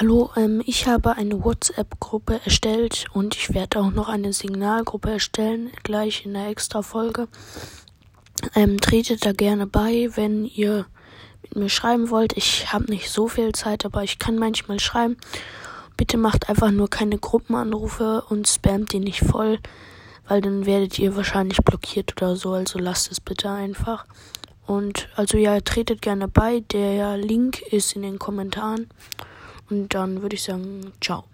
Hallo, ähm, ich habe eine WhatsApp-Gruppe erstellt und ich werde auch noch eine Signalgruppe erstellen, gleich in der extra Folge. Ähm, tretet da gerne bei, wenn ihr mit mir schreiben wollt. Ich habe nicht so viel Zeit, aber ich kann manchmal schreiben. Bitte macht einfach nur keine Gruppenanrufe und spamt die nicht voll, weil dann werdet ihr wahrscheinlich blockiert oder so. Also lasst es bitte einfach. Und also ja, tretet gerne bei. Der Link ist in den Kommentaren. Und dann würde ich sagen, ciao.